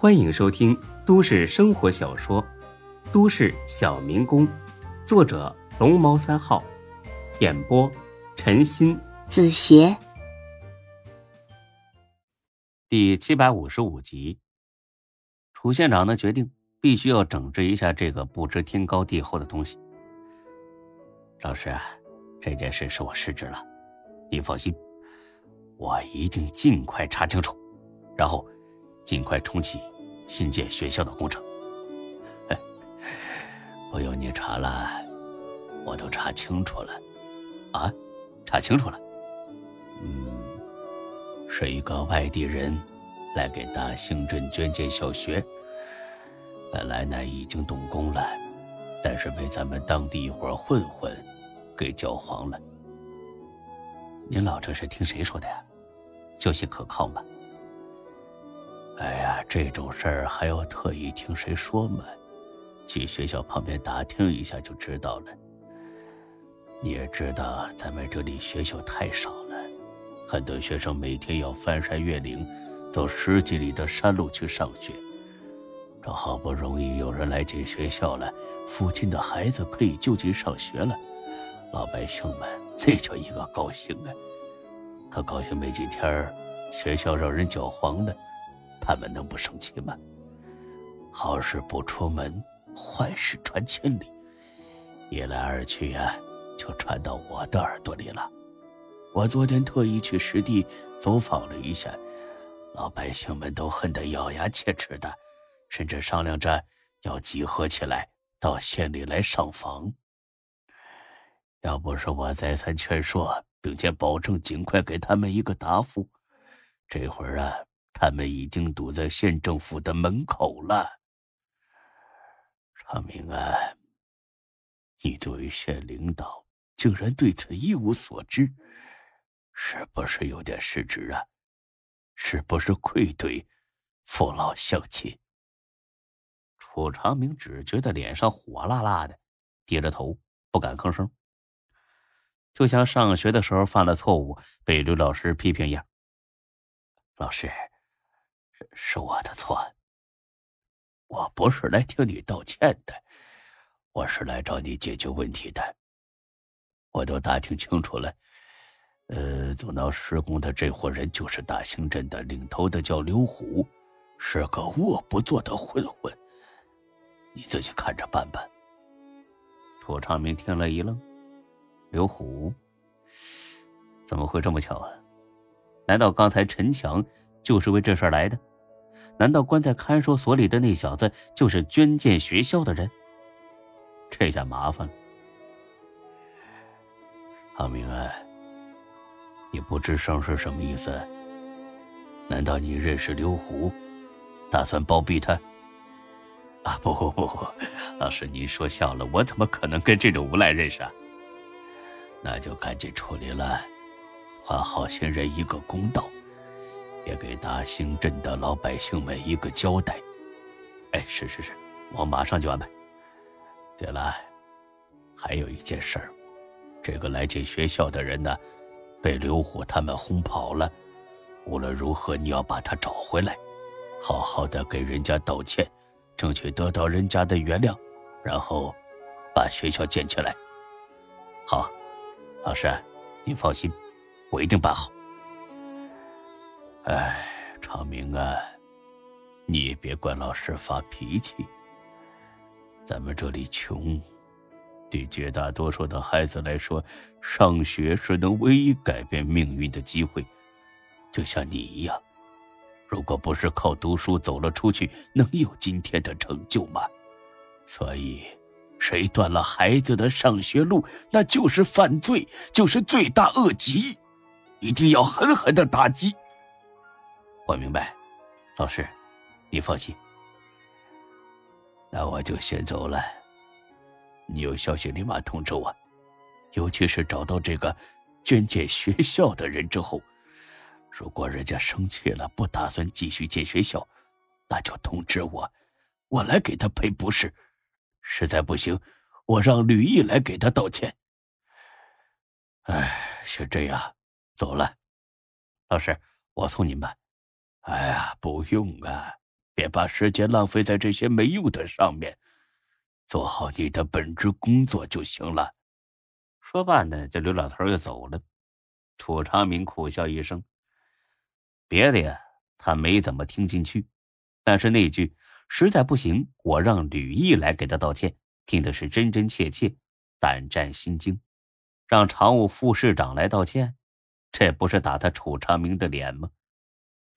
欢迎收听都市生活小说《都市小民工》，作者龙猫三号，演播陈鑫、子邪，第七百五十五集。楚县长呢决定必须要整治一下这个不知天高地厚的东西。老师，啊这件事是我失职了，您放心，我一定尽快查清楚，然后。尽快重启新建学校的工程。不用你查了，我都查清楚了。啊，查清楚了。嗯，是一个外地人来给大兴镇捐建小学。本来呢已经动工了，但是被咱们当地一伙混混给搅黄了。您老这是听谁说的呀？消息可靠吗？哎呀，这种事儿还要特意听谁说吗？去学校旁边打听一下就知道了。你也知道，咱们这里学校太少了，很多学生每天要翻山越岭，走十几里的山路去上学。这好不容易有人来建学校了，附近的孩子可以就近上学了，老百姓们那叫一个高兴啊！可高兴没几天，学校让人搅黄了。他们能不生气吗？好事不出门，坏事传千里，一来二去呀，就传到我的耳朵里了。我昨天特意去实地走访了一下，老百姓们都恨得咬牙切齿的，甚至商量着要集合起来到县里来上访。要不是我再三劝说，并且保证尽快给他们一个答复，这会儿啊。他们已经堵在县政府的门口了。常明啊，你作为县领导，竟然对此一无所知，是不是有点失职啊？是不是愧对父老乡亲？楚长明只觉得脸上火辣辣的，低着头不敢吭声，就像上学的时候犯了错误被刘老师批评一样。老师。是我的错，我不是来听你道歉的，我是来找你解决问题的。我都打听清楚了，呃，阻挠施工的这伙人就是大兴镇的领头的，叫刘虎，是个恶不作的混混。你自己看着办吧。楚长明听了一愣，刘虎，怎么会这么巧啊？难道刚才陈强就是为这事来的？难道关在看守所里的那小子就是捐建学校的人？这下麻烦了。阿明安，你不吱声是什么意思？难道你认识刘虎，打算包庇他？啊，不不不不，老师您说笑了，我怎么可能跟这种无赖认识啊？那就赶紧处理了，还好心人一个公道。也给大兴镇的老百姓们一个交代。哎，是是是，我马上就安排。对了，还有一件事儿，这个来建学校的人呢，被刘虎他们轰跑了。无论如何，你要把他找回来，好好的给人家道歉，争取得到人家的原谅，然后把学校建起来。好，老师，您放心，我一定办好。哎，长明啊，你也别怪老师发脾气。咱们这里穷，对绝大多数的孩子来说，上学是能唯一改变命运的机会。就像你一样，如果不是靠读书走了出去，能有今天的成就吗？所以，谁断了孩子的上学路，那就是犯罪，就是罪大恶极，一定要狠狠的打击。我明白，老师，你放心。那我就先走了。你有消息立马通知我，尤其是找到这个捐建学校的人之后，如果人家生气了，不打算继续建学校，那就通知我，我来给他赔不是。实在不行，我让吕毅来给他道歉。哎，是这样，走了。老师，我送您吧。哎呀，不用啊，别把时间浪费在这些没用的上面，做好你的本职工作就行了。说罢呢，这刘老头又走了。楚长明苦笑一声，别的呀，他没怎么听进去，但是那句“实在不行，我让吕毅来给他道歉”，听的是真真切切，胆战心惊。让常务副市长来道歉，这不是打他楚长明的脸吗？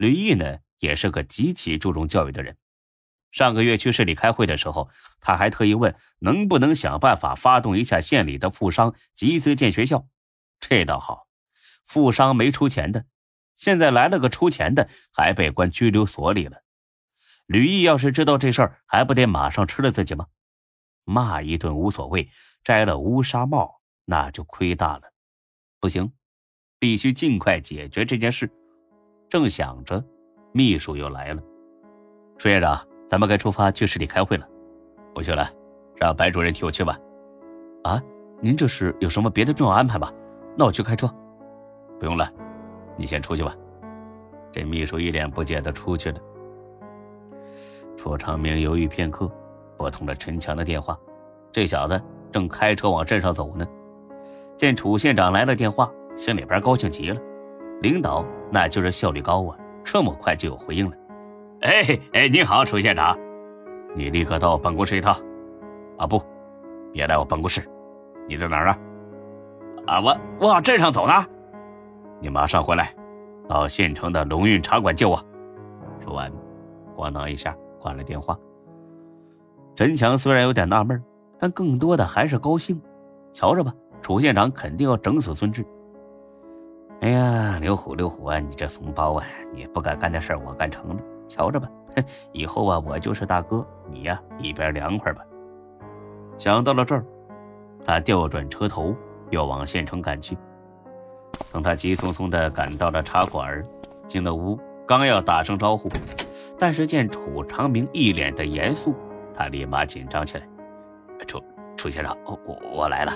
吕毅呢，也是个极其注重教育的人。上个月去市里开会的时候，他还特意问能不能想办法发动一下县里的富商集资建学校。这倒好，富商没出钱的，现在来了个出钱的，还被关拘留所里了。吕毅要是知道这事儿，还不得马上吃了自己吗？骂一顿无所谓，摘了乌纱帽那就亏大了。不行，必须尽快解决这件事。正想着，秘书又来了，朱院长。咱们该出发去市里开会了，不去了，让白主任替我去吧。啊，您这是有什么别的重要安排吧？那我去开车。不用了，你先出去吧。这秘书一脸不解的出去了。楚长明犹豫片刻，拨通了陈强的电话。这小子正开车往镇上走呢，见楚县长来了电话，心里边高兴极了。领导那就是效率高啊，这么快就有回应了。哎哎，你好，楚县长，你立刻到我办公室一趟。啊不，别来我办公室，你在哪儿啊？啊，我我往镇上走呢。你马上回来，到县城的龙运茶馆接我。说完，咣当一下挂了电话。陈强虽然有点纳闷，但更多的还是高兴。瞧着吧，楚县长肯定要整死孙志。哎呀，刘虎，刘虎啊，你这怂包啊，你不敢干的事我干成了。瞧着吧，哼，以后啊，我就是大哥，你呀一边凉快吧。想到了这儿，他调转车头，又往县城赶去。等他急匆匆地赶到了茶馆，进了屋，刚要打声招呼，但是见楚长明一脸的严肃，他立马紧张起来。楚楚先生，我我我来了。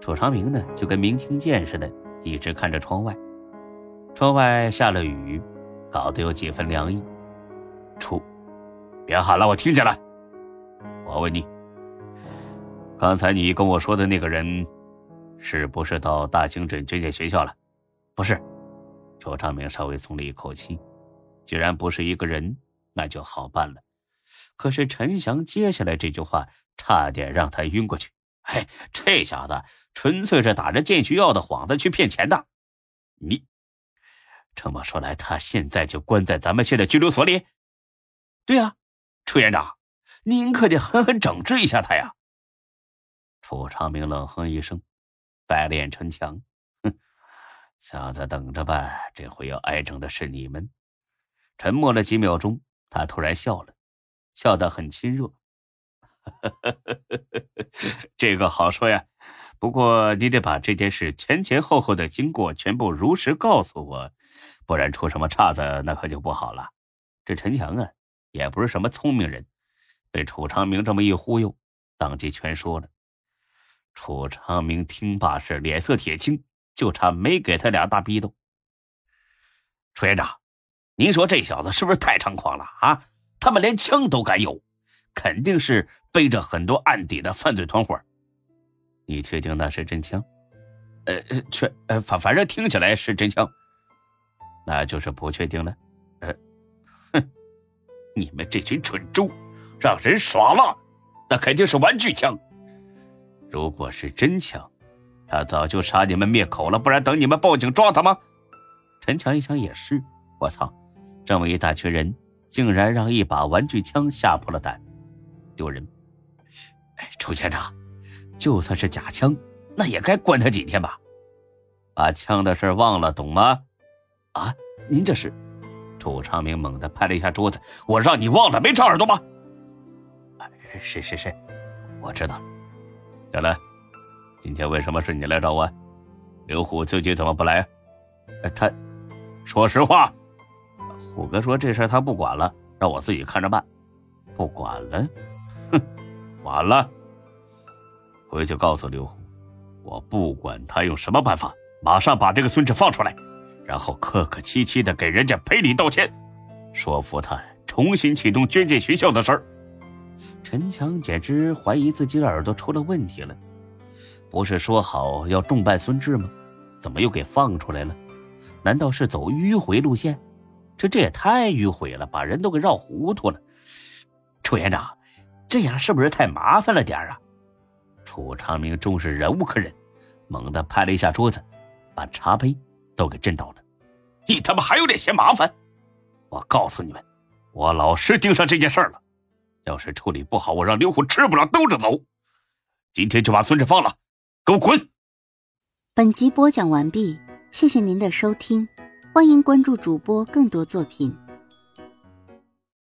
楚长明呢，就跟没听见似的，一直看着窗外。窗外下了雨，搞得有几分凉意。楚，别喊了，我听见了。我问你，刚才你跟我说的那个人，是不是到大兴镇这间学校了？不是。周长明稍微松了一口气，既然不是一个人，那就好办了。可是陈翔接下来这句话，差点让他晕过去。嘿，这小子纯粹是打着建学校的幌子去骗钱的。你这么说来，他现在就关在咱们县的拘留所里。对呀，楚院长，您可得狠狠整治一下他呀！楚长明冷哼一声，白脸陈强，哼，小子等着吧，这回要挨整的是你们。沉默了几秒钟，他突然笑了，笑得很亲热。这个好说呀，不过你得把这件事前前后后的经过全部如实告诉我，不然出什么岔子那可就不好了。这陈强啊。也不是什么聪明人，被楚长明这么一忽悠，当即全说了。楚长明听罢是脸色铁青，就差没给他俩大逼斗。楚院长，您说这小子是不是太猖狂了啊？他们连枪都敢有，肯定是背着很多案底的犯罪团伙。你确定那是真枪？呃，确，呃，反反正听起来是真枪，那就是不确定了。呃，哼你们这群蠢猪，让人耍了，那肯定是玩具枪。如果是真枪，他早就杀你们灭口了，不然等你们报警抓他吗？陈强一想也是，我操，这么一大群人，竟然让一把玩具枪吓破了胆，丢人！哎，楚县长，就算是假枪，那也该关他几天吧？把枪的事忘了，懂吗？啊，您这是？楚长明猛地拍了一下桌子：“我让你忘了，没长耳朵吗？”“是是是，我知道。”“小兰，今天为什么是你来找我？刘虎自己怎么不来？”“他，说实话。”“虎哥说这事他不管了，让我自己看着办。”“不管了？哼，晚了。回去告诉刘虎，我不管他用什么办法，马上把这个孙子放出来。”然后客客气气的给人家赔礼道歉，说服他重新启动捐建学校的事儿。陈强简直怀疑自己的耳朵出了问题了。不是说好要重办孙志吗？怎么又给放出来了？难道是走迂回路线？这这也太迂回了，把人都给绕糊涂了。楚院长，这样是不是太麻烦了点啊？楚长明终是忍无可忍，猛地拍了一下桌子，把茶杯都给震倒了。你他妈还有脸嫌麻烦？我告诉你们，我老实盯上这件事了。要是处理不好，我让刘虎吃不了兜着走。今天就把孙志放了，给我滚！本集播讲完毕，谢谢您的收听，欢迎关注主播更多作品。